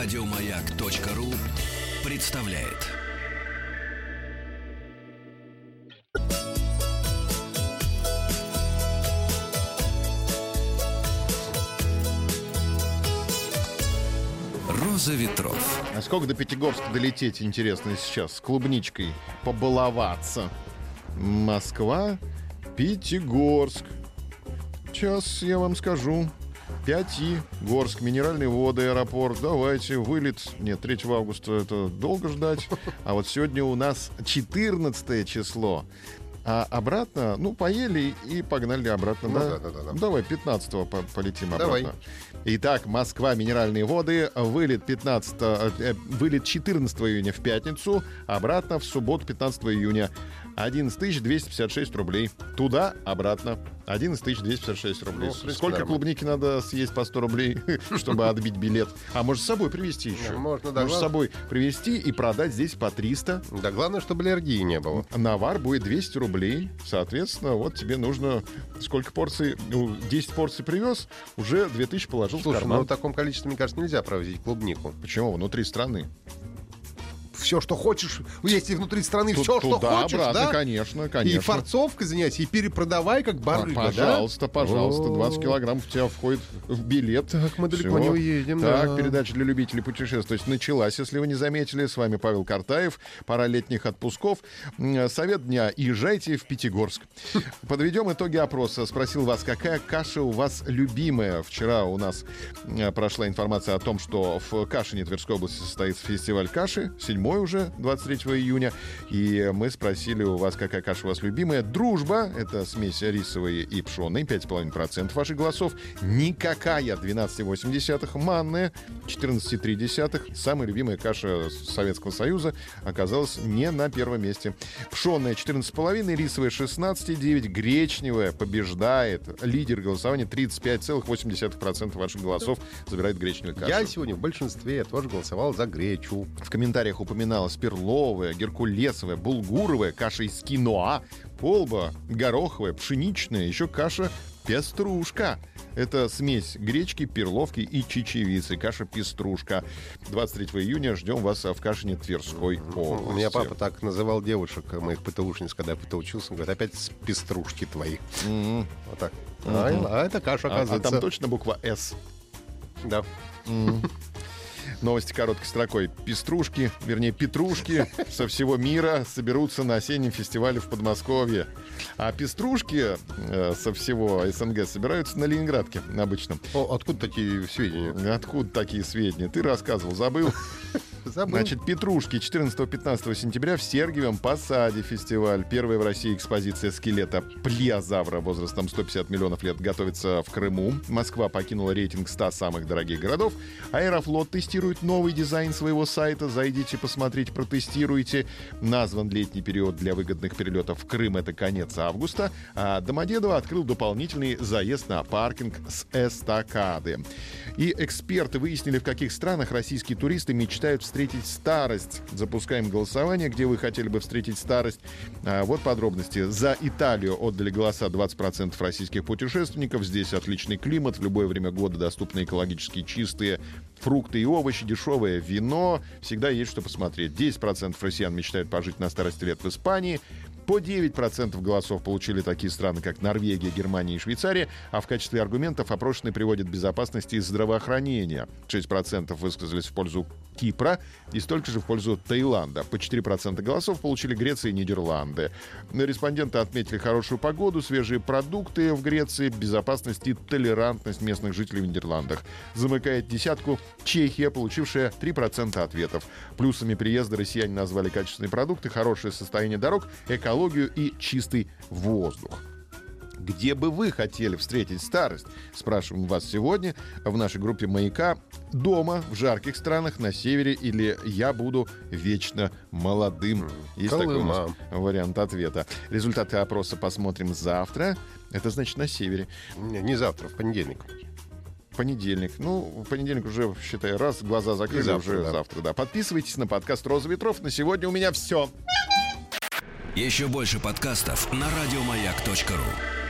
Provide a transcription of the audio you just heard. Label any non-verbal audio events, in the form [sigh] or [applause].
Радиомаяк.ру представляет. Роза ветров. А сколько до Пятигорска долететь, интересно, сейчас? С клубничкой побаловаться. Москва, Пятигорск. Сейчас я вам скажу. Пяти, Горск, минеральные воды, аэропорт. Давайте, вылет. Нет, 3 августа это долго ждать. А вот сегодня у нас 14 число. А обратно, ну, поели и погнали обратно, Ну да? да, да, да, да. Давай, 15-го по- полетим обратно. Давай. Итак, Москва, минеральные воды, вылет 15, э, вылет 14 июня в пятницу, обратно в субботу 15 июня. 11 256 рублей. Туда, обратно. 11 256 рублей. Ну, принципе, Сколько нормально. клубники надо съесть по 100 рублей, [laughs] чтобы отбить билет? А может с собой привезти еще? Ну, можно, да, Может с собой привезти и продать здесь по 300. Да главное, чтобы аллергии не было. Навар будет 200 рублей. Соответственно, вот тебе нужно сколько порций? Ну, 10 порций привез, уже 2000 положил в Слушай, карман. ну в таком количестве, мне кажется, нельзя провозить клубнику. Почему? Внутри страны. Все, что хочешь, есть и внутри страны Ту- все, что туда, хочешь, обратно, да? конечно, конечно. И форцовкой заняться, и перепродавай, как барыга, да? Пожалуйста, пожалуйста, 20 О. килограмм в тебя входит в билет. Так мы далеко не уедем, Так, да. передача для любителей путешествовать началась, если вы не заметили. С вами Павел Картаев. Пора летних отпусков. Совет дня. Езжайте в Пятигорск. [laughs] Подведем итоги опроса. Спросил вас, какая каша у вас любимая. Вчера у нас прошла информация о том, что в Кашине Тверской области состоится фестиваль каши. Седьмой уже, 23 июня. И мы спросили у вас, какая каша у вас любимая. Дружба. Это смесь рисовой и пшеной. 5,5% ваших голосов. Никакая. 12,8. Манная. 14,3. Самая любимая каша Советского Союза оказалась не на первом месте. Пшеная 14,5, рисовая 16,9, гречневая побеждает. Лидер голосования 35,8% ваших голосов забирает гречневую кашу. Я сегодня в большинстве тоже голосовал за гречу. В комментариях упоминалась перловая, геркулесовая, булгуровая, каша из киноа, полба, гороховая, пшеничная, еще каша пеструшка. Это смесь гречки, перловки и чечевицы. Каша пеструшка. 23 июня ждем вас в Кашине Тверской области. У меня папа так называл девушек, моих ПТУшниц, когда я ПТУ учился. Он говорит, опять с пеструшки твои. М. Вот так. А, а это каша, А, а оказывается. там точно буква «С». Да. Новости короткой строкой. Пеструшки, вернее, петрушки со всего мира соберутся на осеннем фестивале в Подмосковье. А пеструшки э, со всего СНГ собираются на Ленинградке обычно. О, откуда такие сведения? Откуда такие сведения? Ты рассказывал, забыл? Забыл. Значит, Петрушки 14-15 сентября в Сергиевом Посаде фестиваль. Первая в России экспозиция скелета плеозавра возрастом 150 миллионов лет готовится в Крыму. Москва покинула рейтинг 100 самых дорогих городов. Аэрофлот тестирует новый дизайн своего сайта. Зайдите, посмотрите, протестируйте. Назван летний период для выгодных перелетов в Крым. Это конец августа. А Домодедово открыл дополнительный заезд на паркинг с эстакады. И эксперты выяснили, в каких странах российские туристы мечтают встретить старость. Запускаем голосование, где вы хотели бы встретить старость. А, вот подробности. За Италию отдали голоса 20% российских путешественников. Здесь отличный климат, в любое время года доступны экологически чистые фрукты и овощи, дешевое вино. Всегда есть что посмотреть. 10% россиян мечтают пожить на старости лет в Испании. По 9% голосов получили такие страны, как Норвегия, Германия и Швейцария, а в качестве аргументов опрошенные приводят безопасность и здравоохранение. 6% высказались в пользу Кипра и столько же в пользу Таиланда. По 4% голосов получили Греция и Нидерланды. Респонденты отметили хорошую погоду, свежие продукты в Греции, безопасность и толерантность местных жителей в Нидерландах. Замыкает десятку Чехия, получившая 3% ответов. Плюсами приезда россияне назвали качественные продукты, хорошее состояние дорог, экологию и чистый воздух. Где бы вы хотели встретить старость? Спрашиваем вас сегодня в нашей группе «Маяка». Дома, в жарких странах, на севере или «Я буду вечно молодым». Есть такой у нас Колыма. вариант ответа. Результаты опроса посмотрим завтра. Это значит на севере. Не, не завтра, в понедельник. Понедельник. Ну, в понедельник уже, считай, раз, глаза закрыли, И завтра, уже да. завтра, да. Подписывайтесь на подкаст «Роза ветров». На сегодня у меня все. Еще больше подкастов на радиомаяк.ру.